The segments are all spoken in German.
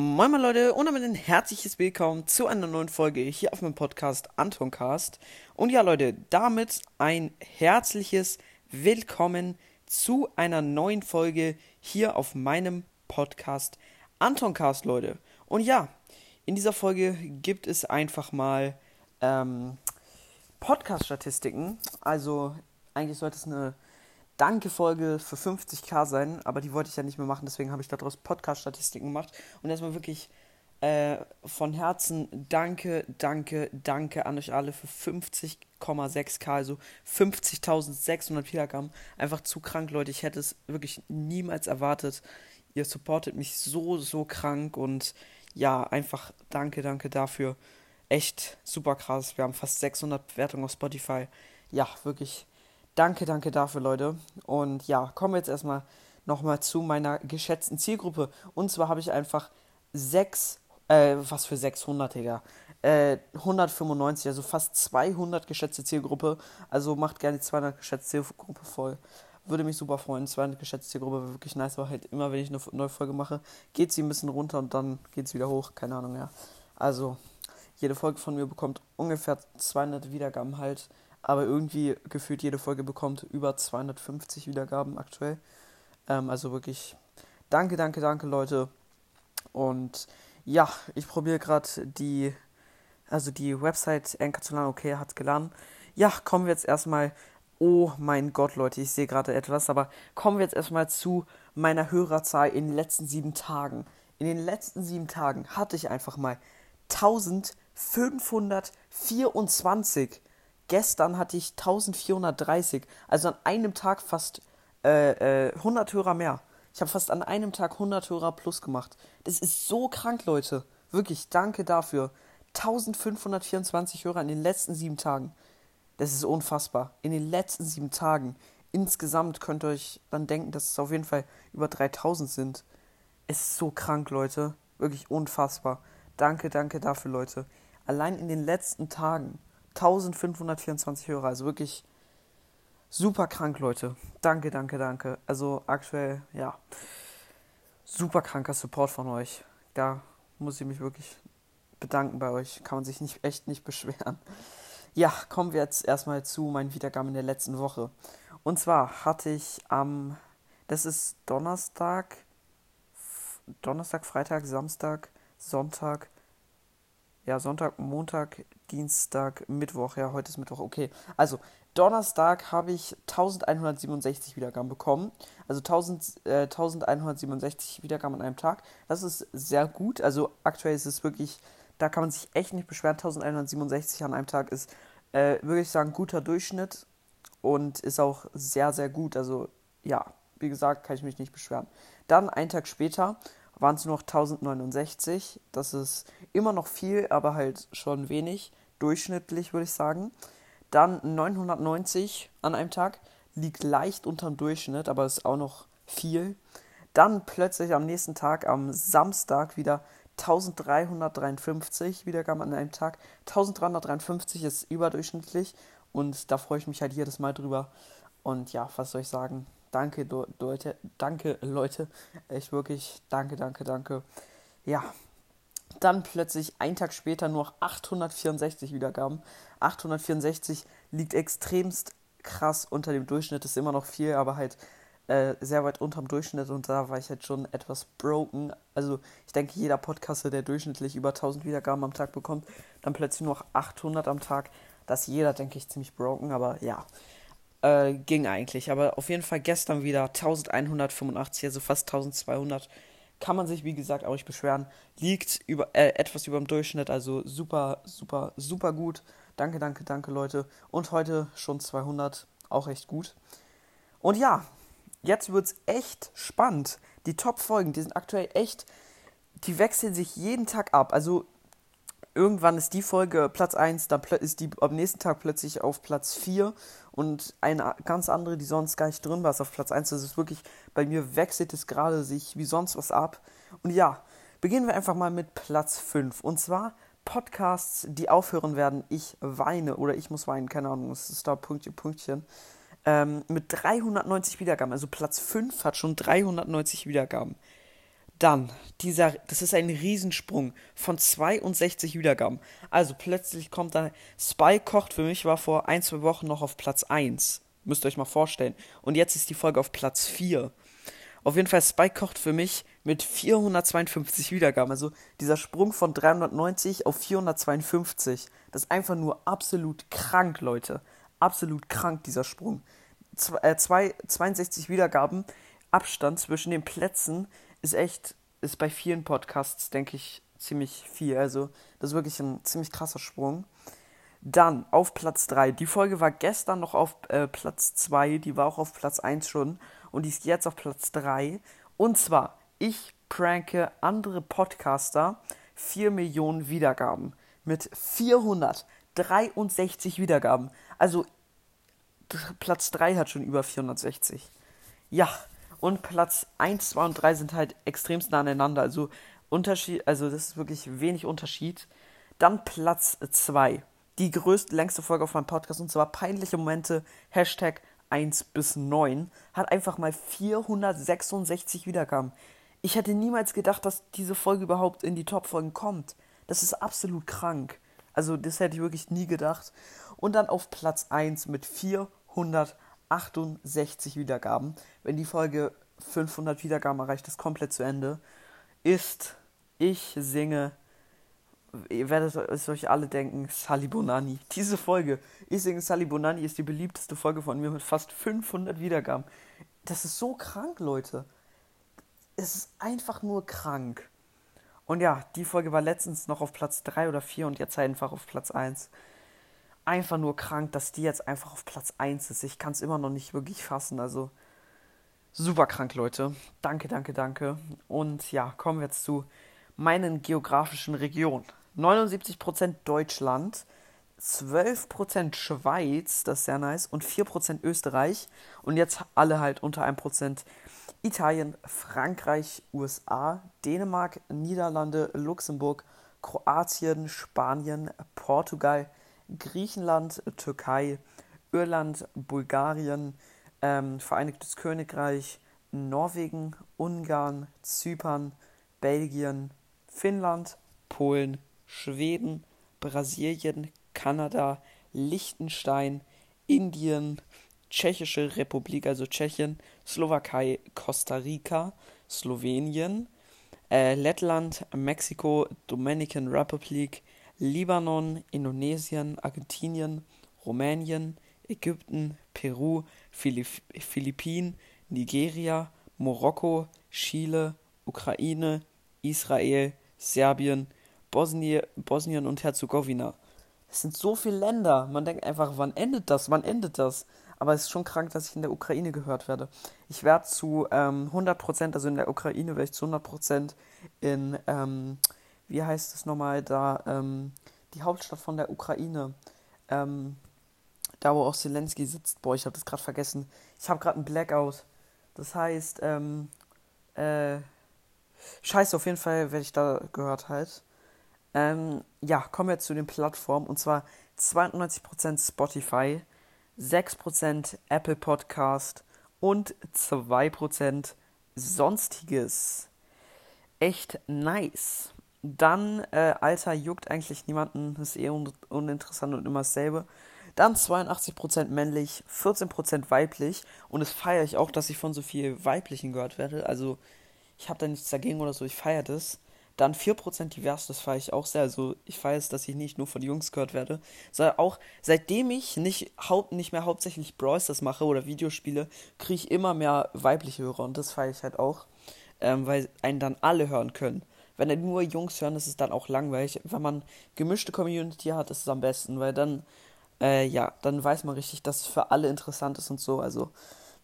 Moin moin Leute und damit ein herzliches Willkommen zu einer neuen Folge hier auf meinem Podcast Antoncast. Und ja Leute, damit ein herzliches Willkommen zu einer neuen Folge hier auf meinem Podcast Antoncast Leute. Und ja, in dieser Folge gibt es einfach mal ähm, Podcast-Statistiken. Also eigentlich sollte es eine Danke-Folge für 50k sein, aber die wollte ich ja nicht mehr machen, deswegen habe ich daraus Podcast-Statistiken gemacht. Und erstmal wirklich äh, von Herzen danke, danke, danke an euch alle für 50,6k, also 50.600 Wiedergaben. Einfach zu krank, Leute. Ich hätte es wirklich niemals erwartet. Ihr supportet mich so, so krank und ja, einfach danke, danke dafür. Echt super krass. Wir haben fast 600 Bewertungen auf Spotify. Ja, wirklich Danke, danke dafür, Leute. Und ja, kommen wir jetzt erstmal nochmal zu meiner geschätzten Zielgruppe. Und zwar habe ich einfach sechs, äh, was für 600, Digga. Äh, 195, also fast 200 geschätzte Zielgruppe. Also macht gerne die 200 geschätzte Zielgruppe voll. Würde mich super freuen. 200 geschätzte Zielgruppe wäre wirklich nice, aber halt immer, wenn ich eine neue Folge mache, geht sie ein bisschen runter und dann geht es wieder hoch. Keine Ahnung, ja. Also, jede Folge von mir bekommt ungefähr 200 Wiedergaben halt aber irgendwie gefühlt jede Folge bekommt über 250 Wiedergaben aktuell. Ähm, also wirklich danke, danke, danke Leute. Und ja, ich probiere gerade die, also die Website Anchor zu laden. Okay, hat geladen. Ja, kommen wir jetzt erstmal. Oh mein Gott, Leute, ich sehe gerade etwas, aber kommen wir jetzt erstmal zu meiner Hörerzahl in den letzten sieben Tagen. In den letzten sieben Tagen hatte ich einfach mal 1524 Gestern hatte ich 1430, also an einem Tag fast äh, äh, 100 Hörer mehr. Ich habe fast an einem Tag 100 Hörer plus gemacht. Das ist so krank, Leute. Wirklich, danke dafür. 1524 Hörer in den letzten sieben Tagen. Das ist unfassbar. In den letzten sieben Tagen. Insgesamt könnt ihr euch dann denken, dass es auf jeden Fall über 3000 sind. Es ist so krank, Leute. Wirklich unfassbar. Danke, danke dafür, Leute. Allein in den letzten Tagen 1524 Hörer. Also wirklich super krank, Leute. Danke, danke, danke. Also aktuell, ja, super kranker Support von euch. Da muss ich mich wirklich bedanken bei euch. Kann man sich nicht, echt nicht beschweren. Ja, kommen wir jetzt erstmal zu meinen Wiedergaben in der letzten Woche. Und zwar hatte ich am, das ist Donnerstag, Donnerstag, Freitag, Samstag, Sonntag, ja, Sonntag, Montag, Dienstag, Mittwoch. Ja, heute ist Mittwoch. Okay. Also, Donnerstag habe ich 1167 Wiedergaben bekommen. Also 1000, äh, 1167 Wiedergaben an einem Tag. Das ist sehr gut. Also, aktuell ist es wirklich, da kann man sich echt nicht beschweren. 1167 an einem Tag ist, äh, würde ich sagen, guter Durchschnitt. Und ist auch sehr, sehr gut. Also, ja, wie gesagt, kann ich mich nicht beschweren. Dann, einen Tag später, waren es nur noch 1069. Das ist immer noch viel, aber halt schon wenig. Durchschnittlich würde ich sagen. Dann 990 an einem Tag. Liegt leicht unterm Durchschnitt, aber ist auch noch viel. Dann plötzlich am nächsten Tag, am Samstag, wieder 1353 Wiedergaben an einem Tag. 1353 ist überdurchschnittlich und da freue ich mich halt jedes Mal drüber. Und ja, was soll ich sagen? Danke, Leute. Danke, Leute. Echt wirklich. Danke, danke, danke. Ja. Dann plötzlich einen Tag später nur 864 Wiedergaben. 864 liegt extremst krass unter dem Durchschnitt. Ist immer noch viel, aber halt äh, sehr weit unter dem Durchschnitt. Und da war ich halt schon etwas broken. Also, ich denke, jeder Podcaster, der durchschnittlich über 1000 Wiedergaben am Tag bekommt, dann plötzlich nur 800 am Tag. Das jeder, denke ich, ziemlich broken. Aber ja. Äh, ging eigentlich. Aber auf jeden Fall gestern wieder 1185, also fast 1200. Kann man sich, wie gesagt, auch nicht beschweren. Liegt über, äh, etwas über dem Durchschnitt, also super, super, super gut. Danke, danke, danke, Leute. Und heute schon 200, auch echt gut. Und ja, jetzt wird's echt spannend. Die Top-Folgen, die sind aktuell echt, die wechseln sich jeden Tag ab. Also irgendwann ist die Folge Platz 1, dann ist die am nächsten Tag plötzlich auf Platz 4 und eine ganz andere, die sonst gar nicht drin war, ist auf Platz 1. Das ist wirklich, bei mir wechselt es gerade sich wie sonst was ab. Und ja, beginnen wir einfach mal mit Platz 5. Und zwar Podcasts, die aufhören werden. Ich weine oder ich muss weinen, keine Ahnung, es ist da Pünktchen, Pünktchen. Ähm, mit 390 Wiedergaben. Also Platz 5 hat schon 390 Wiedergaben. Dann, dieser, das ist ein Riesensprung von 62 Wiedergaben. Also plötzlich kommt da, Spy kocht für mich war vor ein, zwei Wochen noch auf Platz 1. Müsst ihr euch mal vorstellen. Und jetzt ist die Folge auf Platz 4. Auf jeden Fall, Spike kocht für mich mit 452 Wiedergaben. Also dieser Sprung von 390 auf 452. Das ist einfach nur absolut krank, Leute. Absolut krank, dieser Sprung. Zwei, äh, zwei, 62 Wiedergaben. Abstand zwischen den Plätzen ist echt, ist bei vielen Podcasts, denke ich, ziemlich viel. Also, das ist wirklich ein ziemlich krasser Sprung. Dann auf Platz 3. Die Folge war gestern noch auf äh, Platz 2, die war auch auf Platz 1 schon und die ist jetzt auf Platz 3. Und zwar, ich pranke andere Podcaster 4 Millionen Wiedergaben mit 463 Wiedergaben. Also Platz 3 hat schon über 460. Ja, und Platz 1, 2 und 3 sind halt extremst nah aneinander. Also Unterschied, also das ist wirklich wenig Unterschied. Dann Platz 2 die größte, längste Folge auf meinem Podcast und zwar peinliche Momente, Hashtag 1 bis 9, hat einfach mal 466 Wiedergaben. Ich hätte niemals gedacht, dass diese Folge überhaupt in die Top-Folgen kommt. Das ist absolut krank. Also, das hätte ich wirklich nie gedacht. Und dann auf Platz 1 mit 468 Wiedergaben. Wenn die Folge 500 Wiedergaben erreicht, ist komplett zu Ende. Ist Ich singe ihr werdet es euch alle denken, Sally Bonani. Diese Folge, ich singe Sally Bonani, ist die beliebteste Folge von mir mit fast 500 Wiedergaben. Das ist so krank, Leute. Es ist einfach nur krank. Und ja, die Folge war letztens noch auf Platz 3 oder 4 und jetzt einfach auf Platz 1. Einfach nur krank, dass die jetzt einfach auf Platz 1 ist. Ich kann es immer noch nicht wirklich fassen. Also super krank, Leute. Danke, danke, danke. Und ja, kommen wir jetzt zu meinen geografischen Regionen. 79% Deutschland, 12% Schweiz, das ist sehr nice, und 4% Österreich. Und jetzt alle halt unter 1% Italien, Frankreich, USA, Dänemark, Niederlande, Luxemburg, Kroatien, Spanien, Portugal, Griechenland, Türkei, Irland, Bulgarien, ähm, Vereinigtes Königreich, Norwegen, Ungarn, Zypern, Belgien, Finnland, Polen, Schweden, Brasilien, Kanada, Liechtenstein, Indien, Tschechische Republik, also Tschechien, Slowakei, Costa Rica, Slowenien, äh, Lettland, Mexiko, Dominican Republic, Libanon, Indonesien, Argentinien, Rumänien, Ägypten, Peru, Philipp Philippinen, Nigeria, Marokko, Chile, Ukraine, Israel, Serbien, Bosnien, Bosnien und Herzegowina. Es sind so viele Länder. Man denkt einfach, wann endet das? Wann endet das? Aber es ist schon krank, dass ich in der Ukraine gehört werde. Ich werde zu ähm, 100%, also in der Ukraine werde ich zu 100% in, ähm, wie heißt es nochmal da, ähm, die Hauptstadt von der Ukraine. Ähm, da, wo auch Zelensky sitzt. Boah, ich habe das gerade vergessen. Ich habe gerade einen Blackout. Das heißt, ähm, äh, scheiße, auf jeden Fall werde ich da gehört halt. Ähm, ja, kommen wir zu den Plattformen. Und zwar 92% Spotify, 6% Apple Podcast und 2% Sonstiges. Echt nice. Dann, äh, Alter, juckt eigentlich niemanden, ist eh un uninteressant und immer dasselbe. Dann 82% männlich, 14% weiblich. Und es feiere ich auch, dass ich von so viel Weiblichen gehört werde. Also, ich habe da nichts dagegen oder so, ich feiere das. Dann 4% divers, das feiere ich auch sehr. Also ich feiere es, dass ich nicht nur von Jungs gehört werde, sondern auch seitdem ich nicht, haupt, nicht mehr hauptsächlich Brawl das mache oder Videospiele, kriege ich immer mehr weibliche Hörer und das feiere ich halt auch, ähm, weil einen dann alle hören können. Wenn dann nur Jungs hören, ist es dann auch langweilig. Wenn man gemischte Community hat, ist es am besten, weil dann, äh, ja, dann weiß man richtig, dass es für alle interessant ist und so. Also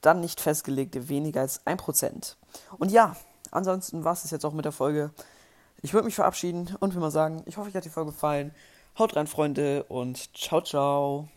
dann nicht festgelegte weniger als 1%. Und ja, ansonsten war es jetzt auch mit der Folge. Ich würde mich verabschieden und will mal sagen, ich hoffe, euch hat die Folge gefallen. Haut rein, Freunde, und ciao, ciao.